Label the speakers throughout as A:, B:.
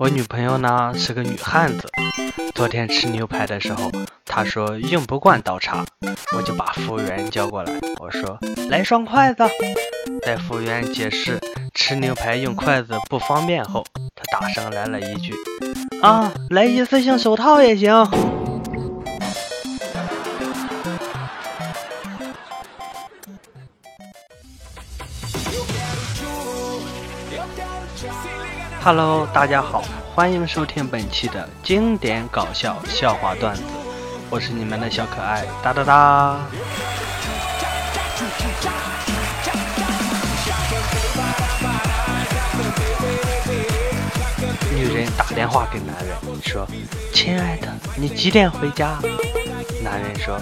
A: 我女朋友呢是个女汉子。昨天吃牛排的时候，她说用不惯刀叉，我就把服务员叫过来，我说来双筷子。在服务员解释吃牛排用筷子不方便后，她大声来了一句：“啊，来一次性手套也行。”哈喽，大家好，欢迎收听本期的经典搞笑笑话段子，我是你们的小可爱哒哒哒。女人打电话给男人说：“亲爱的，你几点回家？”男人说：“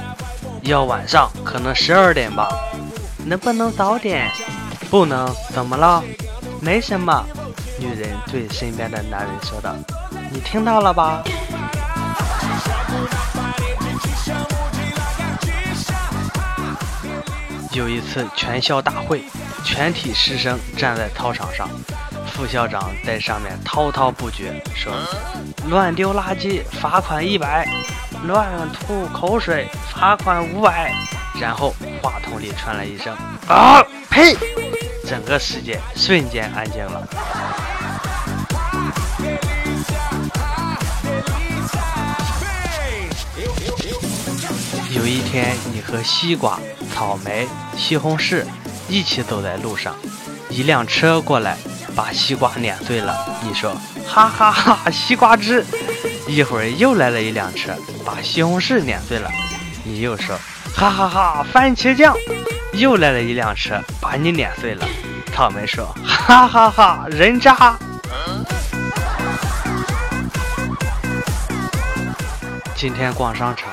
A: 要晚上，可能十二点吧。能不能早点？不能，怎么了？没什么。”女人对身边的男人说道：“你听到了吧？”有一次全校大会，全体师生站在操场上，副校长在上面滔滔不绝说：“乱丢垃圾罚款一百，乱吐口水罚款五百。”然后话筒里传来一声：“啊呸！”整个世界瞬间安静了。有一天，你和西瓜、草莓、西红柿一起走在路上，一辆车过来，把西瓜碾碎了。你说：“哈哈哈，西瓜汁。”一会儿又来了一辆车，把西红柿碾碎了。你又说：“哈哈哈，番茄酱。”又来了一辆车，把你碾碎了。草莓说：“哈哈哈，人渣。”今天逛商场，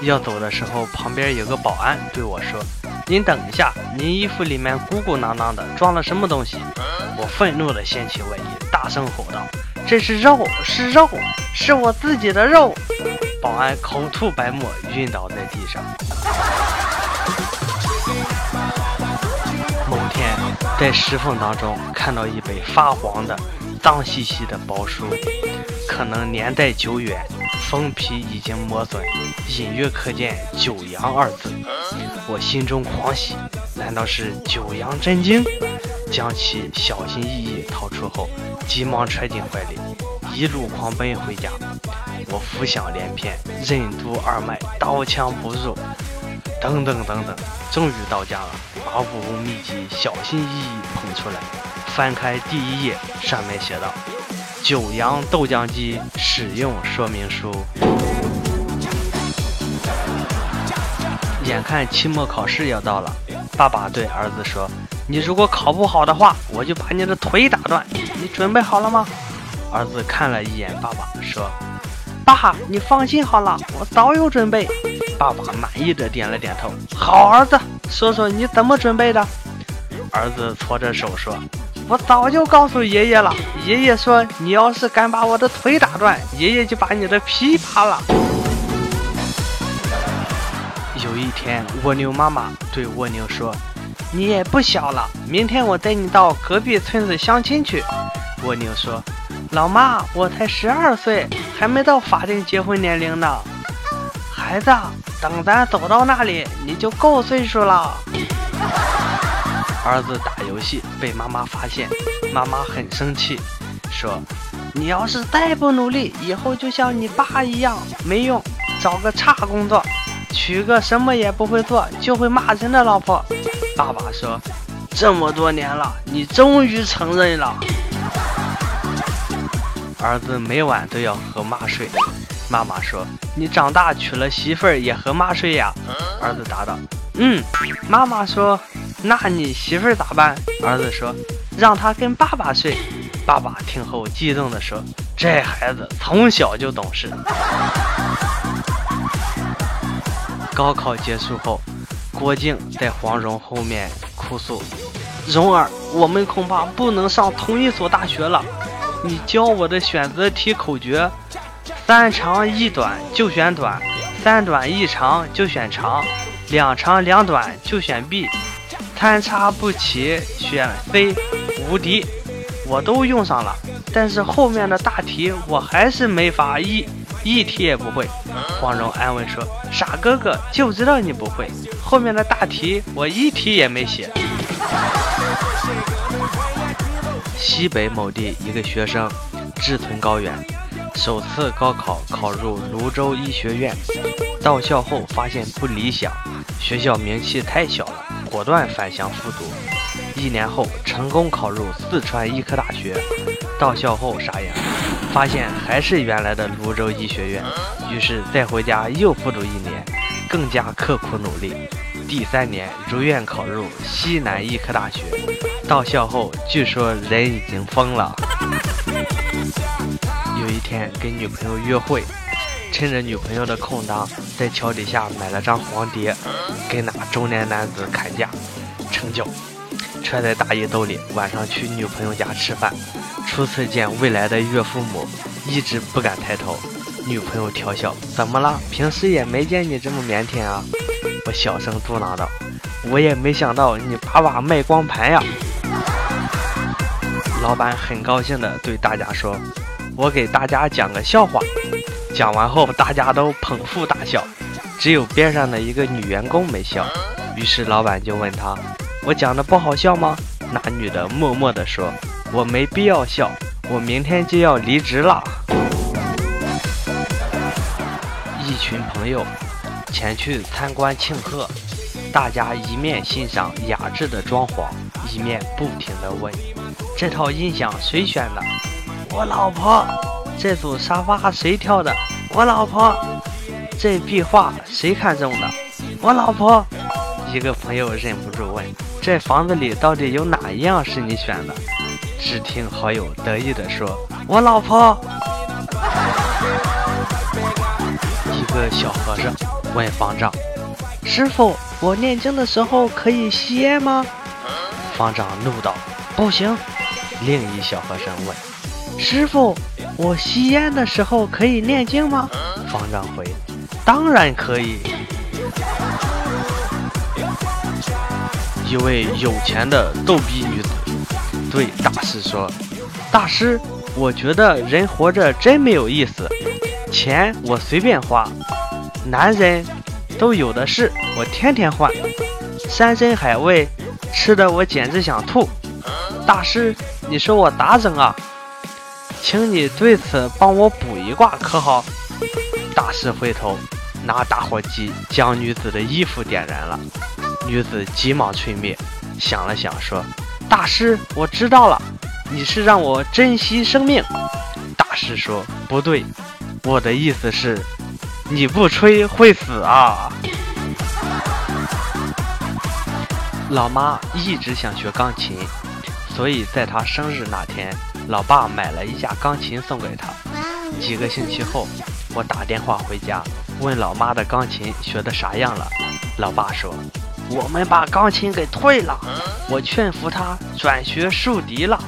A: 要走的时候，旁边有个保安对我说：“您等一下，您衣服里面鼓鼓囊囊的，装了什么东西？”我愤怒地掀起外衣，大声吼道：“这是肉，是肉，是我自己的肉！”保安口吐白沫，晕倒在地上。某天，在石缝当中看到一本发黄的、脏兮兮的包书，可能年代久远。封皮已经磨损，隐约可见“九阳”二字，我心中狂喜，难道是九阳真经？将其小心翼翼掏出后，急忙揣进怀里，一路狂奔回家。我浮想联翩，任督二脉，刀枪不入，等等等等，终于到家了。把武功秘籍小心翼翼捧出来，翻开第一页，上面写道。九阳豆浆机使用说明书。眼看期末考试要到了，爸爸对儿子说：“你如果考不好的话，我就把你的腿打断。你准备好了吗？”儿子看了一眼爸爸，说：“爸，你放心好了，我早有准备。”爸爸满意的点了点头：“好儿子，说说你怎么准备的？”儿子搓着手说。我早就告诉爷爷了，爷爷说你要是敢把我的腿打断，爷爷就把你的皮扒了。有一天，蜗牛妈妈对蜗牛说：“你也不小了，明天我带你到隔壁村子相亲去。”蜗牛说：“老妈，我才十二岁，还没到法定结婚年龄呢。”孩子，等咱走到那里，你就够岁数了。儿子打游戏被妈妈发现，妈妈很生气，说：“你要是再不努力，以后就像你爸一样没用，找个差工作，娶个什么也不会做就会骂人的老婆。”爸爸说：“这么多年了，你终于承认了。”儿子每晚都要和妈睡，妈妈说：“你长大娶了媳妇儿也和妈睡呀？”儿子答道：“嗯。”妈妈说。那你媳妇儿咋办？儿子说：“让她跟爸爸睡。”爸爸听后激动地说：“这孩子从小就懂事。”高考结束后，郭靖在黄蓉后面哭诉：“蓉儿，我们恐怕不能上同一所大学了。你教我的选择题口诀：三长一短就选短，三短一长就选长，两长两短就选 B。”参差不齐，选 C，无敌，我都用上了。但是后面的大题我还是没法一一题也不会。黄蓉安慰说：“傻哥哥，就知道你不会，后面的大题我一题也没写。”西北某地一个学生志存高远，首次高考考入泸州医学院，到校后发现不理想，学校名气太小了，果断返乡复读。一年后成功考入四川医科大学，到校后傻眼，发现还是原来的泸州医学院，于是再回家又复读一年，更加刻苦努力。第三年如愿考入西南医科大学，到校后据说人已经疯了。有一天跟女朋友约会，趁着女朋友的空档，在桥底下买了张黄碟，跟那中年男子砍价，成交，揣在大衣兜里。晚上去女朋友家吃饭，初次见未来的岳父母，一直不敢抬头。女朋友调笑：“怎么了？平时也没见你这么腼腆啊。”我小声嘟囔道：“我也没想到你把把卖光盘呀！”老板很高兴地对大家说：“我给大家讲个笑话。”讲完后，大家都捧腹大笑，只有边上的一个女员工没笑。于是老板就问他：“我讲的不好笑吗？”那女的默默地说：“我没必要笑，我明天就要离职了。”一群朋友。前去参观庆贺，大家一面欣赏雅致的装潢，一面不停地问：“这套音响谁选的？我老婆。这组沙发谁挑的？我老婆。这壁画谁看中的？我老婆。”一个朋友忍不住问：“这房子里到底有哪一样是你选的？”只听好友得意地说：“我老婆。”一个小和尚。问方丈：“师傅，我念经的时候可以吸烟吗？”方丈怒道：“不行。”另一小和尚问：“师傅，我吸烟的时候可以念经吗？”方丈回：“当然可以。”一位有钱的逗逼女子对大师说：“大师，我觉得人活着真没有意思，钱我随便花。”男人都有的是，我天天换，山珍海味，吃的我简直想吐。大师，你说我咋整啊？请你对此帮我卜一卦可好？大师回头拿打火机将女子的衣服点燃了，女子急忙吹灭，想了想说：“大师，我知道了，你是让我珍惜生命。”大师说：“不对，我的意思是。”你不吹会死啊！老妈一直想学钢琴，所以在她生日那天，老爸买了一架钢琴送给他。几个星期后，我打电话回家，问老妈的钢琴学的啥样了。老爸说：“我们把钢琴给退了，我劝服他转学竖笛了。”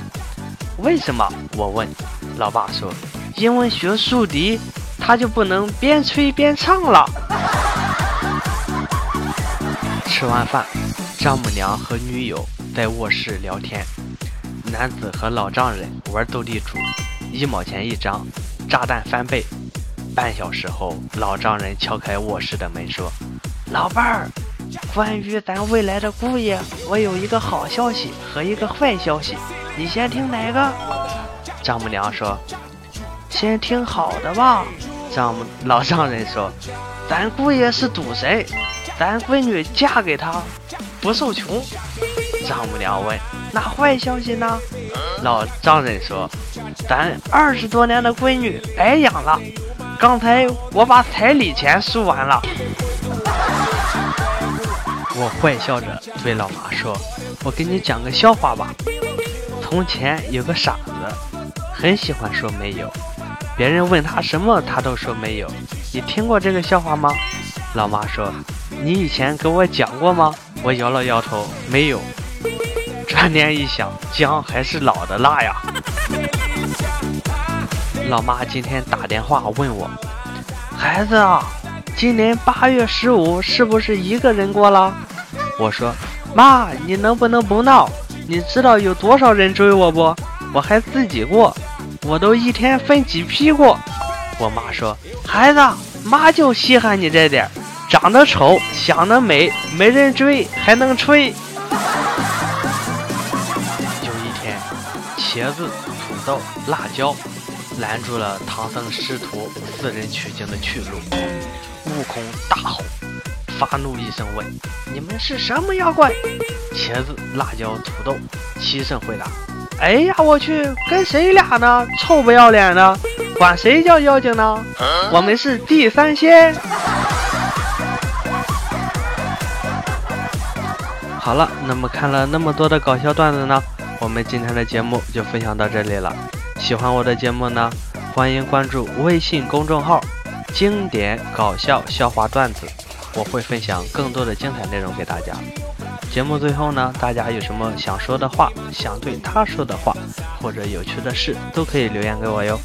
A: 为什么？我问。老爸说：“因为学竖笛。”他就不能边吹边唱了。吃完饭，丈母娘和女友在卧室聊天，男子和老丈人玩斗地主，一毛钱一张，炸弹翻倍。半小时后，老丈人敲开卧室的门说：“老伴儿，关于咱未来的姑爷，我有一个好消息和一个坏消息，你先听哪个？”丈母娘说：“先听好的吧。”丈母老丈人说：“咱姑爷是赌神，咱闺女嫁给他不受穷。”丈母娘问：“那坏消息呢？”老丈人说：“咱二十多年的闺女白养了，刚才我把彩礼钱输完了。”我坏笑着对老妈说：“我给你讲个笑话吧。从前有个傻子，很喜欢说没有。”别人问他什么，他都说没有。你听过这个笑话吗？老妈说：“你以前给我讲过吗？”我摇了摇头，没有。转念一想，姜还是老的辣呀。老妈今天打电话问我：“孩子啊，今年八月十五是不是一个人过了？”我说：“妈，你能不能不闹？你知道有多少人追我不？我还自己过。”我都一天分几批过。我妈说：“孩子，妈就稀罕你这点，长得丑，想得美，没人追，还能吹。”茄子、土豆、辣椒拦住了唐僧师徒四人取经的去路。悟空大吼，发怒一声问：“你们是什么妖怪？”茄子、辣椒、土豆齐声回答：“哎呀，我去，跟谁俩呢？臭不要脸的！”管谁叫妖精呢？我们是地三仙。好了，那么看了那么多的搞笑段子呢，我们今天的节目就分享到这里了。喜欢我的节目呢，欢迎关注微信公众号“经典搞笑笑话段子”，我会分享更多的精彩内容给大家。节目最后呢，大家有什么想说的话，想对他说的话，或者有趣的事，都可以留言给我哟。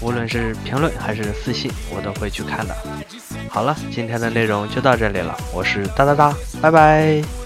A: 无论是评论还是私信，我都会去看的。好了，今天的内容就到这里了，我是哒哒哒，拜拜。